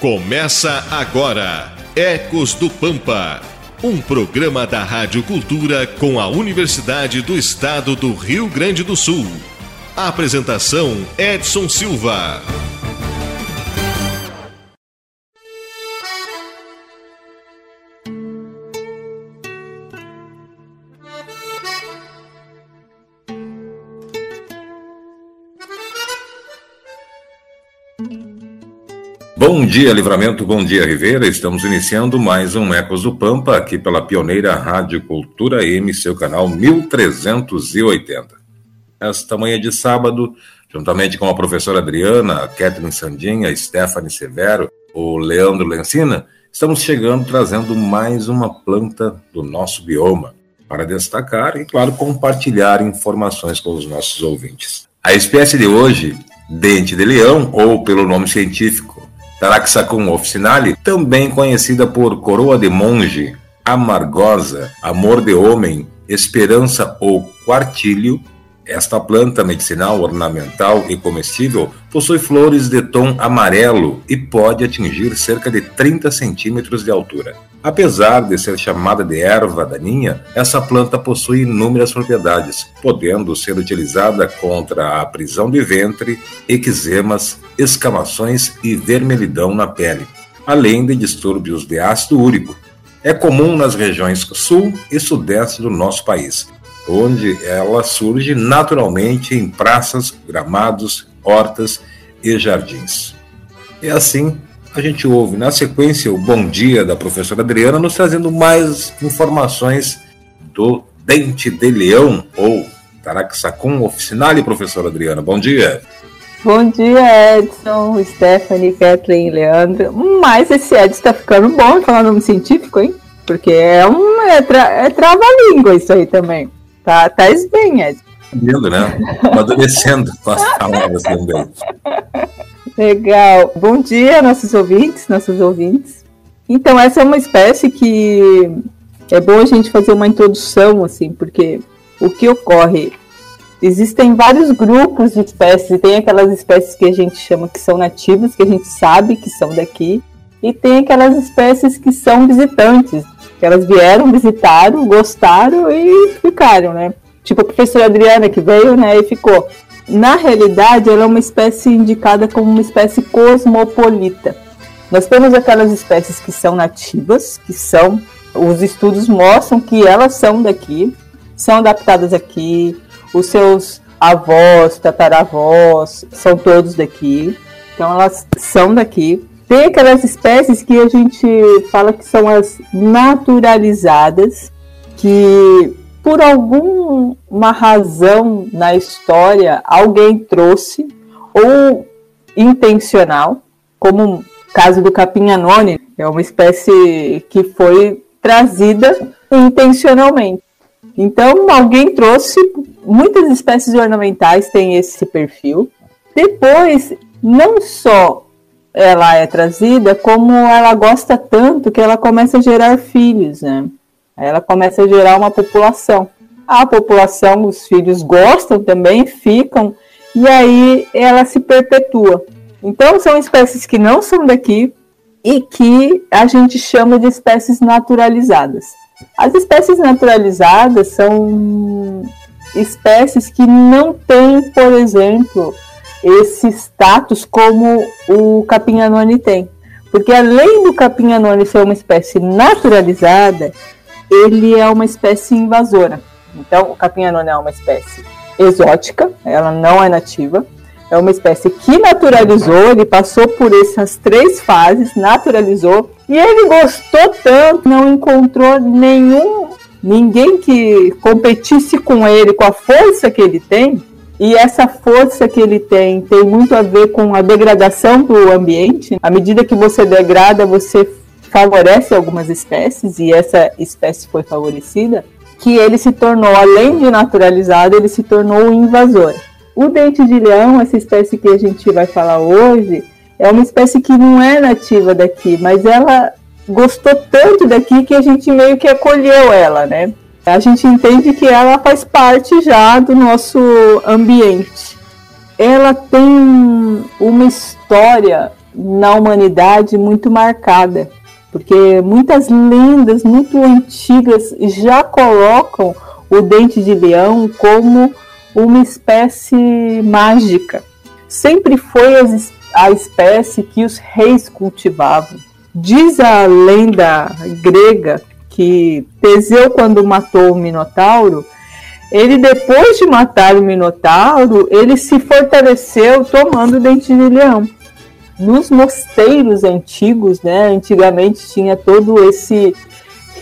Começa agora Ecos do Pampa, um programa da Rádio Cultura com a Universidade do Estado do Rio Grande do Sul. A apresentação Edson Silva. Bom dia, Livramento, bom dia, Ribeira. Estamos iniciando mais um Ecos do Pampa aqui pela pioneira Rádio Cultura M, seu canal 1380. Esta manhã de sábado, juntamente com a professora Adriana, a Kathleen Sandinha, a Stephanie Severo, o Leandro Lencina, estamos chegando trazendo mais uma planta do nosso bioma para destacar e, claro, compartilhar informações com os nossos ouvintes. A espécie de hoje, dente de leão, ou pelo nome científico Taraxacum officinale, também conhecida por coroa de monge, amargosa, amor de homem, esperança ou quartilho, esta planta medicinal, ornamental e comestível possui flores de tom amarelo e pode atingir cerca de 30 centímetros de altura. Apesar de ser chamada de erva daninha, essa planta possui inúmeras propriedades, podendo ser utilizada contra a prisão de ventre, eczemas, escamações e vermelhidão na pele, além de distúrbios de ácido úrico. É comum nas regiões sul e sudeste do nosso país, onde ela surge naturalmente em praças, gramados, hortas e jardins. E assim a gente ouve na sequência o bom dia da professora Adriana, nos trazendo mais informações do dente de leão ou Taraxacum officinale, professora Adriana. Bom dia. Bom dia, Edson, Stephanie, Kathleen, Leandro. Mas esse Edson está ficando bom falar nome científico, hein? Porque é um é, tra, é trava-língua isso aí também. Tá, tá bem, Edson. Lindo, né? Amadurecendo com as palavras também. Legal. Bom dia, nossos ouvintes, nossos ouvintes. Então, essa é uma espécie que é bom a gente fazer uma introdução, assim, porque o que ocorre? Existem vários grupos de espécies, tem aquelas espécies que a gente chama que são nativas, que a gente sabe que são daqui, e tem aquelas espécies que são visitantes, que elas vieram, visitaram, gostaram e ficaram, né? Tipo a professora Adriana que veio, né, e ficou na realidade, ela é uma espécie indicada como uma espécie cosmopolita. Nós temos aquelas espécies que são nativas, que são, os estudos mostram que elas são daqui, são adaptadas aqui, os seus avós, tataravós, são todos daqui, então elas são daqui. Tem aquelas espécies que a gente fala que são as naturalizadas, que por alguma razão na história alguém trouxe, ou intencional, como o caso do capinhanone, é uma espécie que foi trazida intencionalmente. Então, alguém trouxe, muitas espécies ornamentais têm esse perfil. Depois, não só ela é trazida, como ela gosta tanto que ela começa a gerar filhos, né? Ela começa a gerar uma população. A população, os filhos gostam também, ficam, e aí ela se perpetua. Então, são espécies que não são daqui e que a gente chama de espécies naturalizadas. As espécies naturalizadas são espécies que não têm, por exemplo, esse status como o capim-anone tem. Porque além do capim-anone ser uma espécie naturalizada, ele é uma espécie invasora. Então, o capim-anona é uma espécie exótica, ela não é nativa. É uma espécie que naturalizou, ele passou por essas três fases, naturalizou, e ele gostou tanto, não encontrou nenhum ninguém que competisse com ele com a força que ele tem. E essa força que ele tem tem muito a ver com a degradação do ambiente. À medida que você degrada, você favorece algumas espécies, e essa espécie foi favorecida, que ele se tornou, além de naturalizado, ele se tornou invasor. O dente de leão, essa espécie que a gente vai falar hoje, é uma espécie que não é nativa daqui, mas ela gostou tanto daqui que a gente meio que acolheu ela, né? A gente entende que ela faz parte já do nosso ambiente. Ela tem uma história na humanidade muito marcada, porque muitas lendas muito antigas já colocam o dente de leão como uma espécie mágica. Sempre foi a espécie que os reis cultivavam. Diz a lenda grega que Teseu, quando matou o Minotauro, ele depois de matar o Minotauro, ele se fortaleceu tomando o dente de leão. Nos mosteiros antigos, né, antigamente tinha todo esse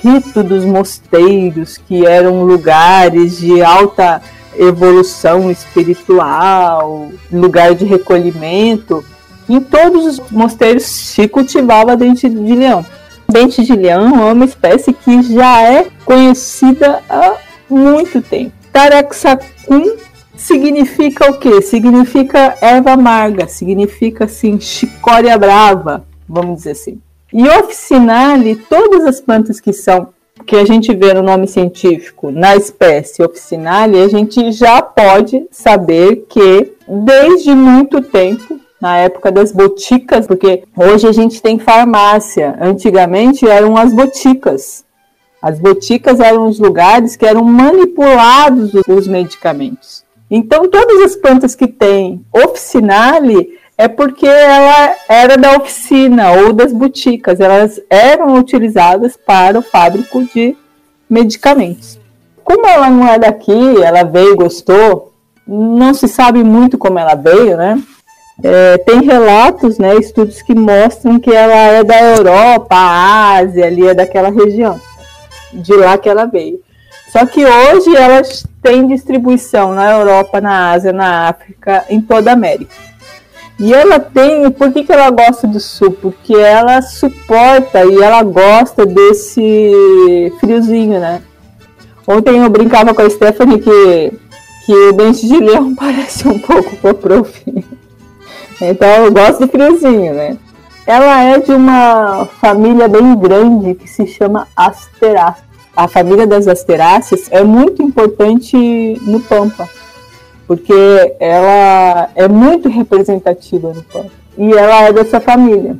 rito dos mosteiros, que eram lugares de alta evolução espiritual, lugar de recolhimento. Em todos os mosteiros se cultivava dente de leão. Dente de leão é uma espécie que já é conhecida há muito tempo. Taraxacum significa o quê? Significa erva amarga, significa assim chicória brava, vamos dizer assim. E officinale, todas as plantas que são que a gente vê no nome científico na espécie officinale, a gente já pode saber que desde muito tempo na época das boticas, porque hoje a gente tem farmácia. Antigamente eram as boticas. As boticas eram os lugares que eram manipulados os medicamentos. Então, todas as plantas que têm officinale é porque ela era da oficina ou das boticas, elas eram utilizadas para o fábrico de medicamentos. Como ela não é daqui, ela veio e gostou, não se sabe muito como ela veio, né? É, tem relatos, né, estudos que mostram que ela é da Europa, Ásia, ali é daquela região, de lá que ela veio. Só que hoje elas têm distribuição na Europa, na Ásia, na África, em toda a América. E ela tem, por que, que ela gosta do sul? Porque ela suporta e ela gosta desse friozinho, né? Ontem eu brincava com a Stephanie que, que o dente de leão parece um pouco com o prof. Então eu gosto do friozinho, né? Ela é de uma família bem grande que se chama Asteráceas. A família das Asteráceas é muito importante no Pampa porque ela é muito representativa no campo. E ela é dessa família.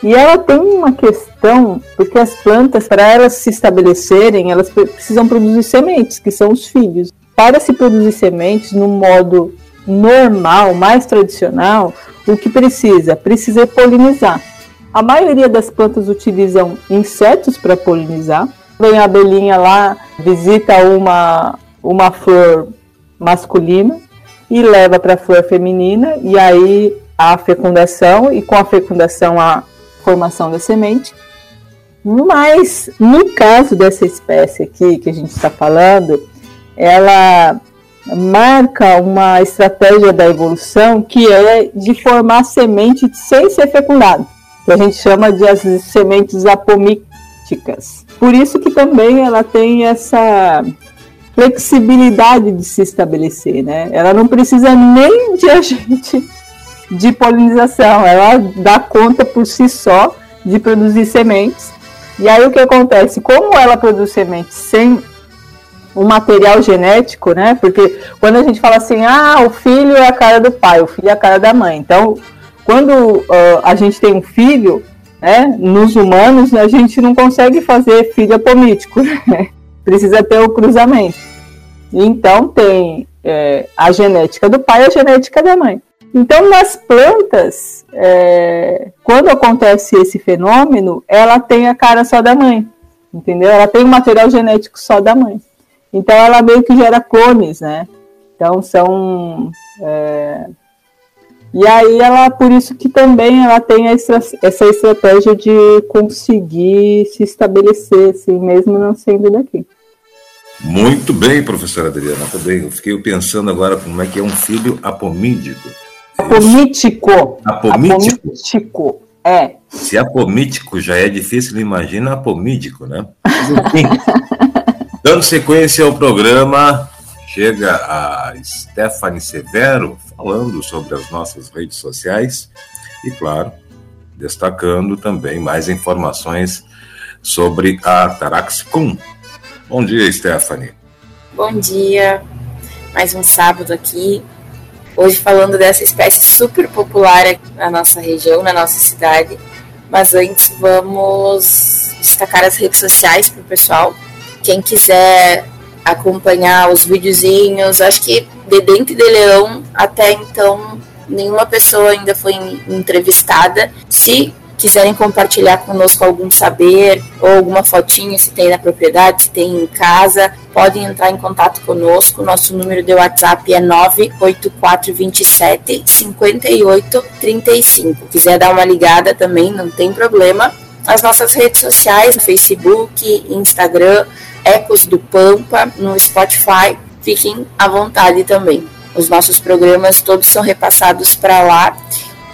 E ela tem uma questão, porque as plantas, para elas se estabelecerem, elas precisam produzir sementes, que são os filhos. Para se produzir sementes no modo normal, mais tradicional, o que precisa? Precisa polinizar. A maioria das plantas utilizam insetos para polinizar. Vem a abelhinha lá, visita uma, uma flor masculina, e leva para a flor feminina, e aí a fecundação, e com a fecundação a formação da semente. Mas no caso dessa espécie aqui que a gente está falando, ela marca uma estratégia da evolução que é de formar semente sem ser fecundado, que a gente chama de as sementes apomíticas. Por isso que também ela tem essa flexibilidade de se estabelecer, né? Ela não precisa nem de agente de polinização, ela dá conta por si só de produzir sementes. E aí o que acontece? Como ela produz sementes sem o material genético, né? Porque quando a gente fala assim, ah, o filho é a cara do pai, o filho é a cara da mãe. Então, quando uh, a gente tem um filho, né, nos humanos, a gente não consegue fazer filho apomítico, né? precisa ter o cruzamento. Então tem é, a genética do pai e a genética da mãe. Então, nas plantas, é, quando acontece esse fenômeno, ela tem a cara só da mãe, entendeu? Ela tem o material genético só da mãe. Então, ela meio que gera clones, né? Então, são. É... E aí, ela, por isso que também ela tem essa, essa estratégia de conseguir se estabelecer, assim, mesmo não sendo daqui. Muito bem, professora Adriana, também. Eu fiquei pensando agora como é que é um filho apomídico. Apomítico. Apomítico. Apomítico, é. Se apomítico já é difícil, imagina apomídico, né? Dando sequência ao programa, chega a Stephanie Severo falando sobre as nossas redes sociais e, claro, destacando também mais informações sobre a Taraxicum, Bom dia, Stephanie. Bom dia. Mais um sábado aqui. Hoje falando dessa espécie super popular na nossa região, na nossa cidade. Mas antes vamos destacar as redes sociais para o pessoal. Quem quiser acompanhar os videozinhos, acho que de Dente de Leão até então nenhuma pessoa ainda foi entrevistada. Se quiserem compartilhar conosco algum saber ou alguma fotinha, se tem na propriedade, se tem em casa, podem entrar em contato conosco. Nosso número de WhatsApp é 98427 5835. Quiser dar uma ligada também, não tem problema. As nossas redes sociais, Facebook, Instagram, Ecos do Pampa, no Spotify, fiquem à vontade também. Os nossos programas todos são repassados para lá,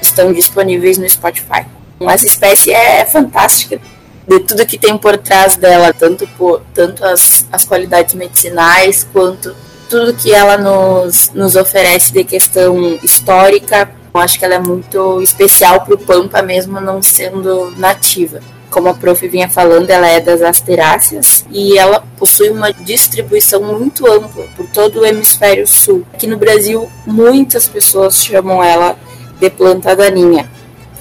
estão disponíveis no Spotify. Essa espécie é, é fantástica de tudo que tem por trás dela, tanto, por, tanto as, as qualidades medicinais quanto tudo que ela nos, nos oferece de questão histórica. Eu acho que ela é muito especial para o Pampa, mesmo não sendo nativa. Como a prof vinha falando, ela é das asteráceas e ela possui uma distribuição muito ampla por todo o hemisfério sul. Aqui no Brasil, muitas pessoas chamam ela de planta daninha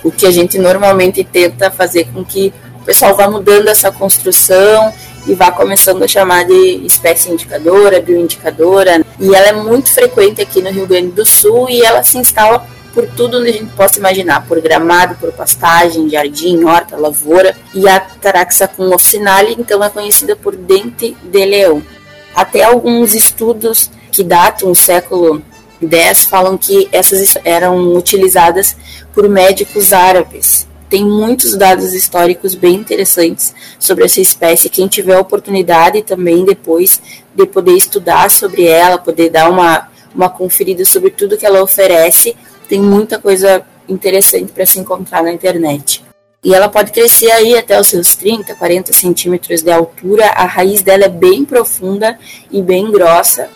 o que a gente normalmente tenta fazer com que o pessoal vá mudando essa construção e vá começando a chamar de espécie indicadora, bioindicadora. E ela é muito frequente aqui no Rio Grande do Sul e ela se instala por tudo onde a gente possa imaginar, por gramado, por pastagem, jardim, horta, lavoura. E a Taraxacum officinale, então, é conhecida por dente de leão. Até alguns estudos que datam o século 10 falam que essas eram utilizadas por médicos árabes. Tem muitos dados históricos bem interessantes sobre essa espécie. Quem tiver a oportunidade também depois de poder estudar sobre ela, poder dar uma, uma conferida sobre tudo que ela oferece, tem muita coisa interessante para se encontrar na internet. E ela pode crescer aí até os seus 30, 40 centímetros de altura. A raiz dela é bem profunda e bem grossa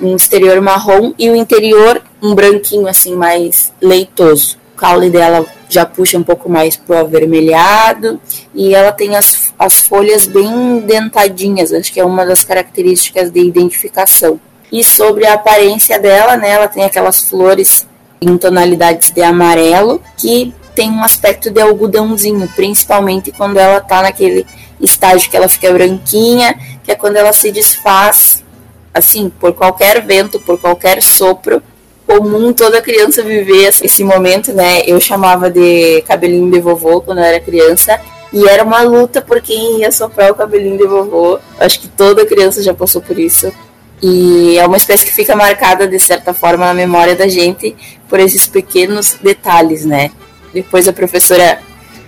um exterior marrom e o interior um branquinho assim mais leitoso. O caule dela já puxa um pouco mais pro avermelhado e ela tem as, as folhas bem dentadinhas, acho que é uma das características de identificação. E sobre a aparência dela, né, ela tem aquelas flores em tonalidades de amarelo que tem um aspecto de algodãozinho, principalmente quando ela tá naquele estágio que ela fica branquinha, que é quando ela se desfaz assim, por qualquer vento, por qualquer sopro, comum toda criança viver esse momento, né? Eu chamava de cabelinho de vovô quando eu era criança. E era uma luta por quem ia soprar o cabelinho de vovô. Acho que toda criança já passou por isso. E é uma espécie que fica marcada, de certa forma, na memória da gente por esses pequenos detalhes, né? Depois a professora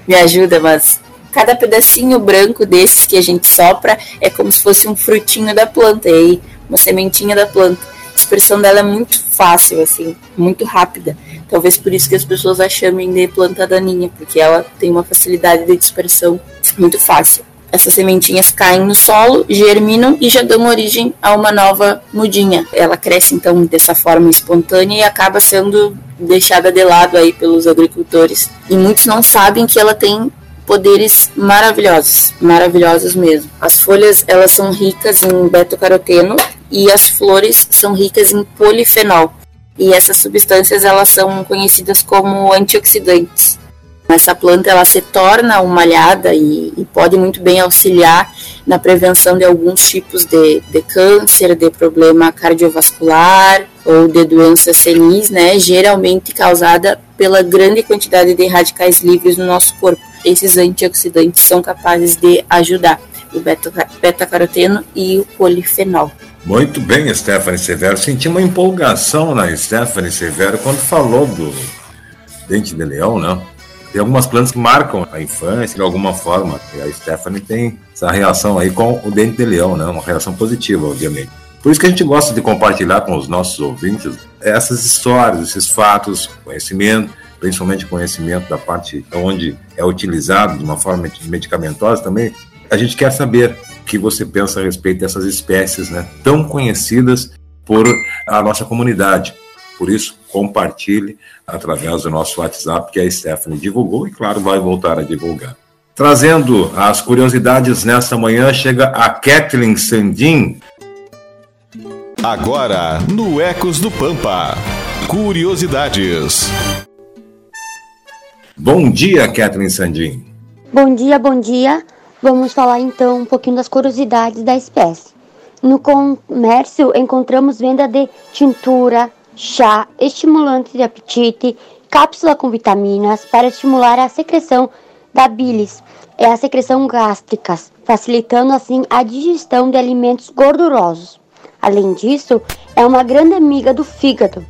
me ajuda, mas cada pedacinho branco desses que a gente sopra é como se fosse um frutinho da planta. Aí uma sementinha da planta. A expressão dela é muito fácil, assim, muito rápida. Talvez por isso que as pessoas a chamem de planta daninha, porque ela tem uma facilidade de dispersão muito fácil. Essas sementinhas caem no solo, germinam e já dão origem a uma nova mudinha. Ela cresce então dessa forma espontânea e acaba sendo deixada de lado aí pelos agricultores. E muitos não sabem que ela tem poderes maravilhosos, maravilhosos mesmo. As folhas elas são ricas em beta-caroteno e as flores são ricas em polifenol. E essas substâncias elas são conhecidas como antioxidantes. Essa planta ela se torna malhada e, e, pode muito bem auxiliar na prevenção de alguns tipos de, de câncer, de problema cardiovascular ou de doença senis, né, geralmente causada pela grande quantidade de radicais livres no nosso corpo esses antioxidantes são capazes de ajudar o beta-caroteno e o polifenol. Muito bem, Stephanie Severo. Senti uma empolgação na Stephanie Severo quando falou do dente de leão, né? Tem algumas plantas que marcam a infância de alguma forma. E a Stephanie tem essa reação aí com o dente de leão, né? Uma reação positiva, obviamente. Por isso que a gente gosta de compartilhar com os nossos ouvintes essas histórias, esses fatos, conhecimento principalmente conhecimento da parte onde é utilizado de uma forma medicamentosa também, a gente quer saber o que você pensa a respeito dessas espécies né, tão conhecidas por a nossa comunidade. Por isso, compartilhe através do nosso WhatsApp, que a Stephanie divulgou e, claro, vai voltar a divulgar. Trazendo as curiosidades nesta manhã, chega a Kathleen Sandin. Agora, no Ecos do Pampa. Curiosidades. Bom dia, Kathleen Sandim. Bom dia, bom dia. Vamos falar então um pouquinho das curiosidades da espécie. No comércio encontramos venda de tintura, chá, estimulante de apetite, cápsula com vitaminas para estimular a secreção da bilis e a secreção gástrica, facilitando assim a digestão de alimentos gordurosos. Além disso, é uma grande amiga do fígado,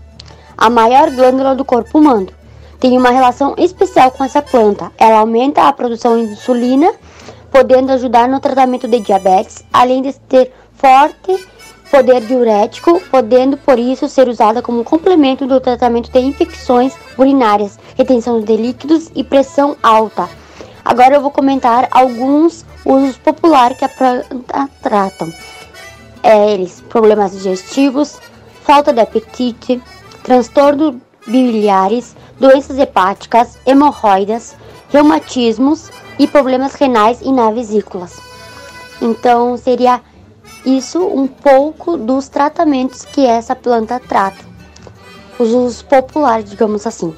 a maior glândula do corpo humano. Tem uma relação especial com essa planta. Ela aumenta a produção de insulina, podendo ajudar no tratamento de diabetes, além de ter forte poder diurético, podendo por isso ser usada como complemento do tratamento de infecções urinárias, retenção de líquidos e pressão alta. Agora eu vou comentar alguns usos populares que a planta tratam. É, eles, problemas digestivos, falta de apetite, transtorno biliares, doenças hepáticas, hemorroidas, reumatismos e problemas renais e na vesículas. Então seria isso um pouco dos tratamentos que essa planta trata. Os usos populares, digamos assim.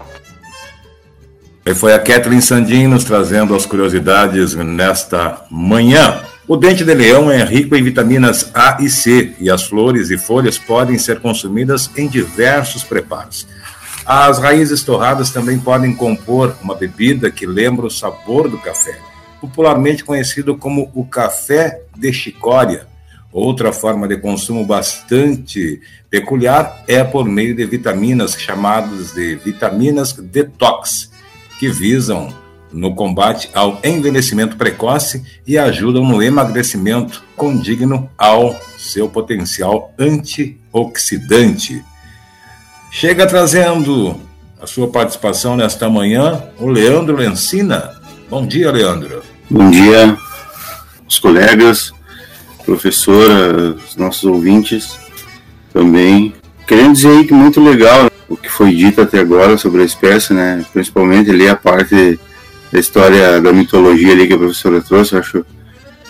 E foi a Kathleen Sandin nos trazendo as curiosidades nesta manhã. O dente de leão é rico em vitaminas A e C e as flores e folhas podem ser consumidas em diversos preparos. As raízes torradas também podem compor uma bebida que lembra o sabor do café, popularmente conhecido como o café de chicória Outra forma de consumo bastante peculiar é por meio de vitaminas chamadas de vitaminas detox, que visam no combate ao envelhecimento precoce e ajudam no emagrecimento condigno ao seu potencial antioxidante. Chega trazendo a sua participação nesta manhã o Leandro Lencina. Bom dia, Leandro. Bom dia, os colegas professora, os nossos ouvintes também. Querendo dizer aí que muito legal o que foi dito até agora sobre a espécie, né? Principalmente ali a parte da história da mitologia ali que a professora trouxe, acho,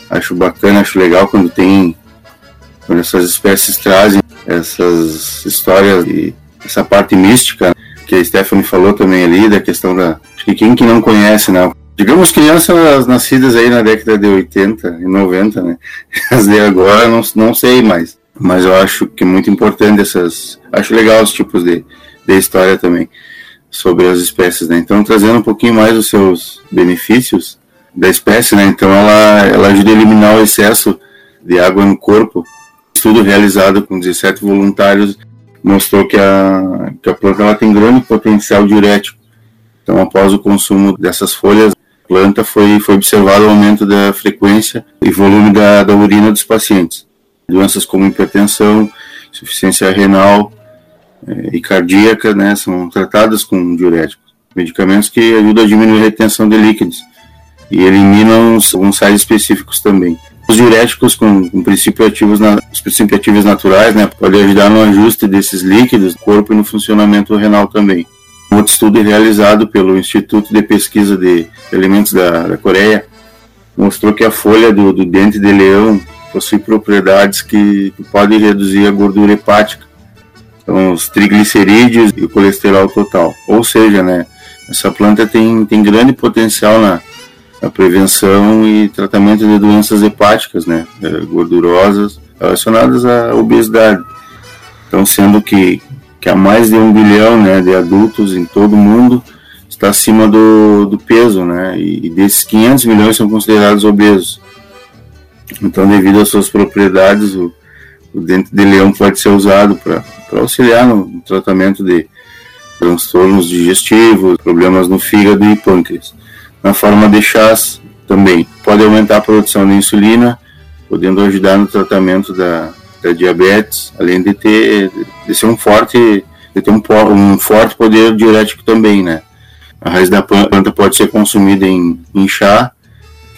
acho bacana, acho legal quando tem quando essas espécies trazem essas histórias e essa parte mística que a Stephanie falou também ali da questão da acho que quem que não conhece, né? Digamos, crianças nascidas aí na década de 80 e 90, né? As de agora não, não sei mais. Mas eu acho que é muito importante essas. Acho legal os tipos de, de história também sobre as espécies, né? Então, trazendo um pouquinho mais os seus benefícios da espécie, né? Então, ela, ela ajuda a eliminar o excesso de água no corpo. Estudo realizado com 17 voluntários mostrou que a, que a planta ela tem grande potencial diurético. Então, após o consumo dessas folhas, planta foi, foi observado o aumento da frequência e volume da, da urina dos pacientes. Doenças como hipertensão, insuficiência renal eh, e cardíaca né, são tratadas com diuréticos. Medicamentos que ajudam a diminuir a retenção de líquidos e eliminam alguns sais específicos também. Os diuréticos com, com princípios ativos, na, os princípios ativos naturais, né, podem ajudar no ajuste desses líquidos no corpo e no funcionamento renal também. Outro estudo realizado pelo Instituto de Pesquisa de Elementos da, da Coreia mostrou que a folha do, do, dente de leão possui propriedades que, que podem reduzir a gordura hepática, então os triglicerídeos e o colesterol total. Ou seja, né, essa planta tem, tem grande potencial na, na prevenção e tratamento de doenças hepáticas, né, gordurosas relacionadas à obesidade. Então, sendo que que há mais de um bilhão né, de adultos em todo o mundo está acima do, do peso, né, e desses 500 milhões são considerados obesos. Então, devido às suas propriedades, o, o dente de leão pode ser usado para auxiliar no, no tratamento de transtornos digestivos, problemas no fígado e pâncreas. Na forma de chás também pode aumentar a produção de insulina, podendo ajudar no tratamento da, da diabetes, além de ter de ser um forte de ter um, um forte poder diurético também, né? A raiz da planta pode ser consumida em, em chá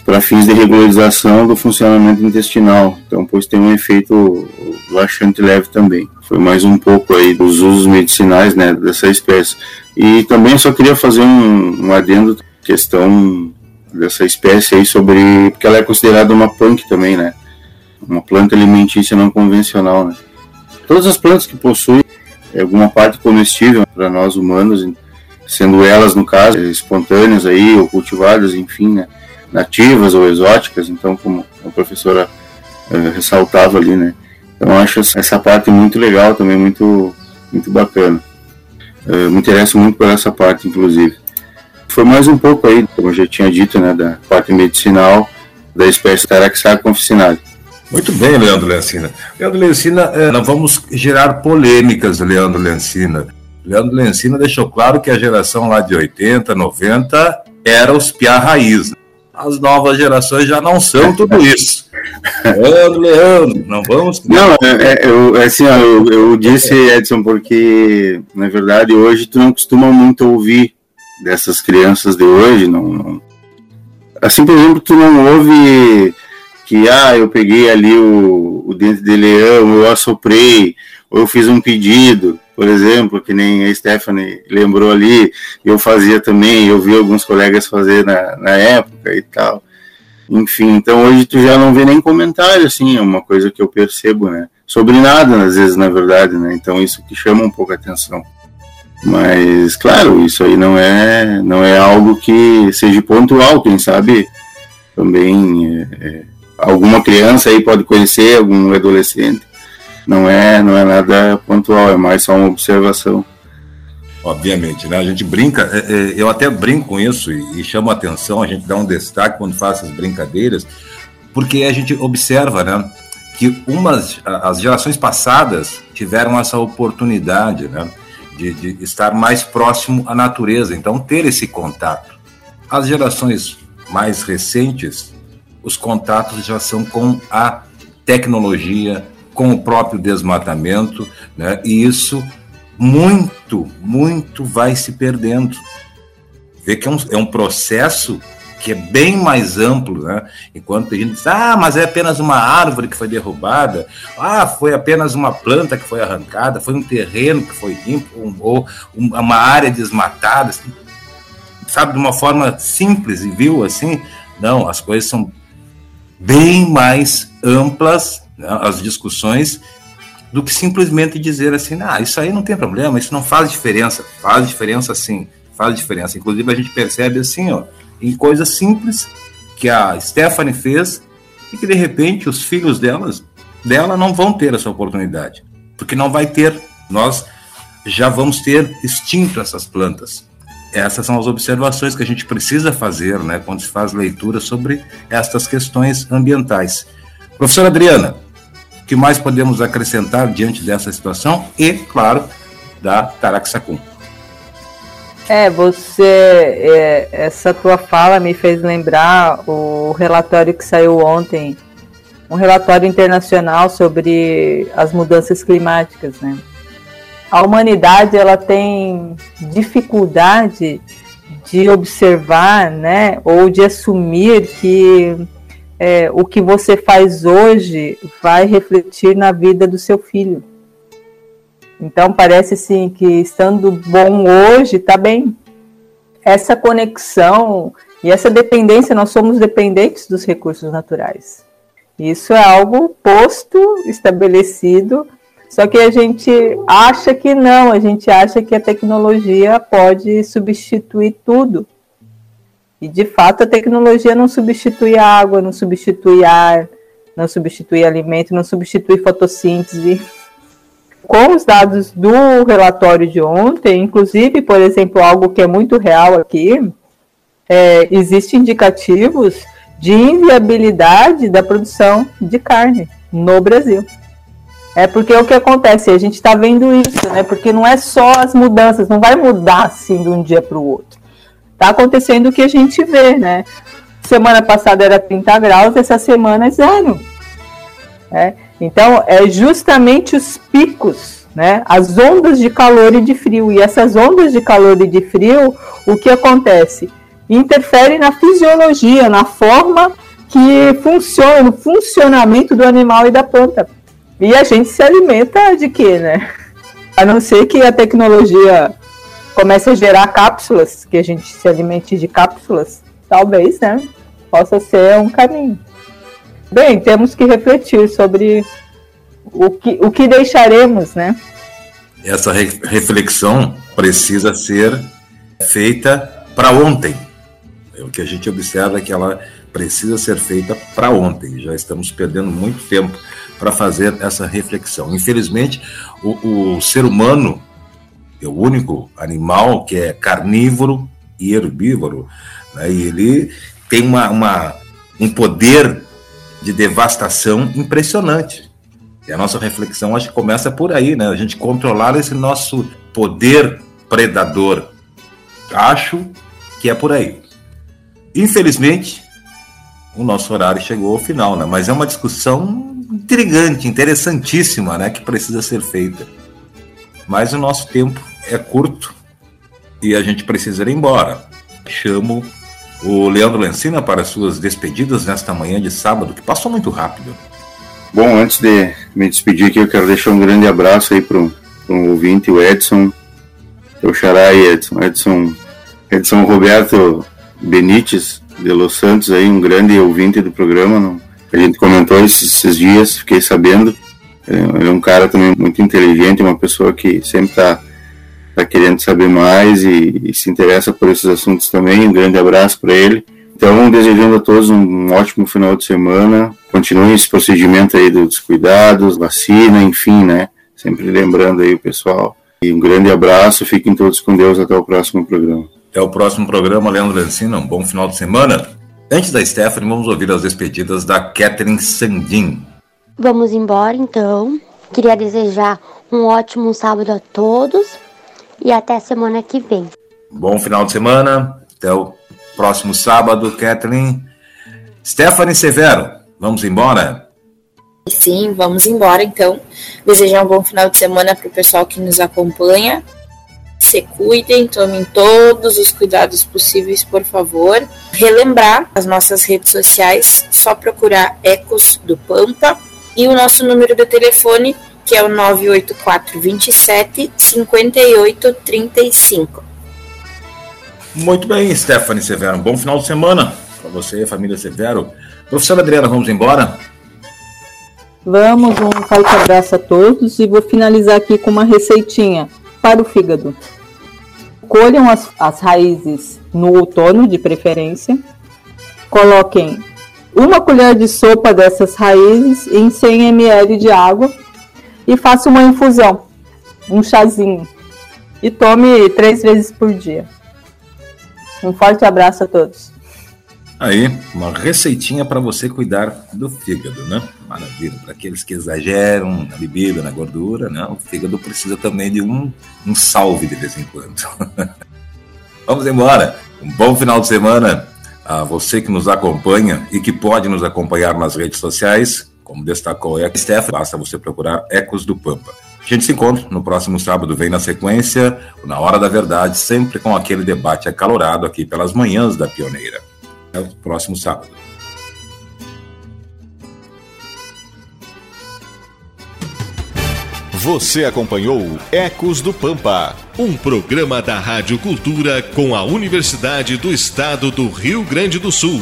para fins de regularização do funcionamento intestinal, então pois tem um efeito laxante leve também. Foi mais um pouco aí dos usos medicinais, né, dessa espécie. E também só queria fazer um, um adendo questão dessa espécie aí sobre porque ela é considerada uma punk também, né? Uma planta alimentícia não convencional. Né? Todas as plantas que possuem alguma parte comestível para nós humanos, sendo elas, no caso, espontâneas aí, ou cultivadas, enfim, né, nativas ou exóticas, então, como a professora uh, ressaltava ali, né. Então, acho essa parte muito legal também, muito, muito bacana. Uh, me interesso muito por essa parte, inclusive. Foi mais um pouco aí, como eu já tinha dito, né, da parte medicinal da espécie Taraxacum officinale. Muito bem, Leandro Lencina. Leandro Lencina, é, não vamos gerar polêmicas, Leandro Lencina. Leandro Lencina deixou claro que a geração lá de 80, 90 era os piá raiz. As novas gerações já não são tudo isso. Leandro, Leandro, não vamos. Não, é, é, eu, é assim, ó, eu, eu disse, Edson, porque na verdade hoje tu não costuma muito ouvir dessas crianças de hoje. Não, não... Assim, por exemplo, tu não ouve que ah, eu peguei ali o, o dente de leão, eu assoprei, ou eu fiz um pedido, por exemplo, que nem a Stephanie lembrou ali, eu fazia também, eu vi alguns colegas fazer na, na época e tal. Enfim, então hoje tu já não vê nem comentário, assim, é uma coisa que eu percebo, né? Sobre nada, às vezes, na verdade, né? Então isso que chama um pouco a atenção. Mas, claro, isso aí não é, não é algo que seja pontual, quem sabe também é, é alguma criança aí pode conhecer, algum adolescente. Não é, não é nada pontual, é mais só uma observação. Obviamente, né? A gente brinca, é, é, eu até brinco com isso e, e chamo a atenção, a gente dá um destaque quando faz essas brincadeiras, porque a gente observa, né? Que umas, as gerações passadas tiveram essa oportunidade, né? De, de estar mais próximo à natureza, então ter esse contato. As gerações mais recentes os contatos já são com a tecnologia, com o próprio desmatamento, né? e isso muito, muito vai se perdendo. Vê que é um, é um processo que é bem mais amplo, né? Enquanto a gente diz, ah, mas é apenas uma árvore que foi derrubada, ah, foi apenas uma planta que foi arrancada, foi um terreno que foi limpo, um, ou uma área desmatada, assim, sabe, de uma forma simples e viu assim. Não, as coisas são bem mais amplas né, as discussões do que simplesmente dizer assim, ah, isso aí não tem problema, isso não faz diferença. Faz diferença sim, faz diferença. Inclusive a gente percebe assim, ó, em coisas simples que a Stephanie fez e que de repente os filhos delas dela não vão ter essa oportunidade, porque não vai ter. Nós já vamos ter extinto essas plantas essas são as observações que a gente precisa fazer né, quando se faz leitura sobre estas questões ambientais. Professora Adriana, o que mais podemos acrescentar diante dessa situação e, claro, da Taraxacum? É, você, é, essa tua fala me fez lembrar o relatório que saiu ontem, um relatório internacional sobre as mudanças climáticas, né? A humanidade ela tem dificuldade de observar, né, ou de assumir que é, o que você faz hoje vai refletir na vida do seu filho. Então parece assim que estando bom hoje está bem. Essa conexão e essa dependência, nós somos dependentes dos recursos naturais. Isso é algo posto, estabelecido só que a gente acha que não, a gente acha que a tecnologia pode substituir tudo. E de fato a tecnologia não substitui a água, não substitui ar, não substitui alimento, não substitui fotossíntese. Com os dados do relatório de ontem, inclusive, por exemplo, algo que é muito real aqui, é, existem indicativos de inviabilidade da produção de carne no Brasil. É porque o que acontece, a gente está vendo isso, né? Porque não é só as mudanças, não vai mudar assim de um dia para o outro. Está acontecendo o que a gente vê, né? Semana passada era 30 graus, essa semana é zero. É? Então, é justamente os picos, né? As ondas de calor e de frio. E essas ondas de calor e de frio, o que acontece? Interfere na fisiologia, na forma que funciona, no funcionamento do animal e da planta. E a gente se alimenta de quê, né? A não ser que a tecnologia comece a gerar cápsulas, que a gente se alimente de cápsulas, talvez, né? Possa ser um caminho. Bem, temos que refletir sobre o que, o que deixaremos, né? essa re reflexão precisa ser feita para ontem. É o que a gente observa é que ela precisa ser feita para ontem. Já estamos perdendo muito tempo para fazer essa reflexão. Infelizmente, o, o ser humano é o único animal que é carnívoro e herbívoro, né? e ele tem uma, uma, um poder de devastação impressionante. E a nossa reflexão acho que começa por aí, né? A gente controlar esse nosso poder predador. Acho que é por aí. Infelizmente, o nosso horário chegou ao final, né? Mas é uma discussão intrigante, interessantíssima, né? Que precisa ser feita. Mas o nosso tempo é curto e a gente precisa ir embora. Chamo o Leandro Lencina para suas despedidas nesta manhã de sábado, que passou muito rápido. Bom, antes de me despedir aqui, eu quero deixar um grande abraço aí para o ouvinte, o Edson, o xará Edson, Edson, Edson Roberto Benites de Los Santos, aí, um grande ouvinte do programa, não? A gente comentou esses, dias, fiquei sabendo, ele é um cara também muito inteligente, uma pessoa que sempre está tá querendo saber mais e, e, se interessa por esses assuntos também. Um grande abraço para ele. Então, desejando a todos um ótimo final de semana. Continuem esse procedimento aí dos cuidados, vacina, enfim, né? Sempre lembrando aí o pessoal. E um grande abraço, fiquem todos com Deus. Até o próximo programa. Até o próximo programa, Leandro Lancina. Um bom final de semana. Antes da Stephanie, vamos ouvir as despedidas da Catherine Sandin. Vamos embora então. Queria desejar um ótimo sábado a todos e até semana que vem. Bom final de semana, até o próximo sábado, Kathleen. Stephanie Severo, vamos embora? Sim, vamos embora então. Desejar um bom final de semana para o pessoal que nos acompanha. Se cuidem, tomem todos os cuidados possíveis, por favor. Relembrar as nossas redes sociais, só procurar Ecos do Pampa e o nosso número de telefone que é o 984 27 58 35. Muito bem, Stephanie Severo. Um bom final de semana para você, família Severo. Professora Adriana, vamos embora? Vamos, um forte abraço a todos e vou finalizar aqui com uma receitinha para o fígado. Colham as, as raízes no outono, de preferência. Coloquem uma colher de sopa dessas raízes em 100 ml de água e faça uma infusão, um chazinho. E tome três vezes por dia. Um forte abraço a todos. Aí, uma receitinha para você cuidar do fígado, né? Maravilha. Para aqueles que exageram na bebida, na gordura, né? O fígado precisa também de um, um salve de vez em quando. Vamos embora. Um bom final de semana a você que nos acompanha e que pode nos acompanhar nas redes sociais. Como destacou a Steph, basta você procurar Ecos do Pampa. A gente se encontra no próximo sábado, vem na sequência, na Hora da Verdade, sempre com aquele debate acalorado aqui pelas manhãs da Pioneira. É o próximo sábado. Você acompanhou Ecos do Pampa, um programa da Rádio Cultura com a Universidade do Estado do Rio Grande do Sul.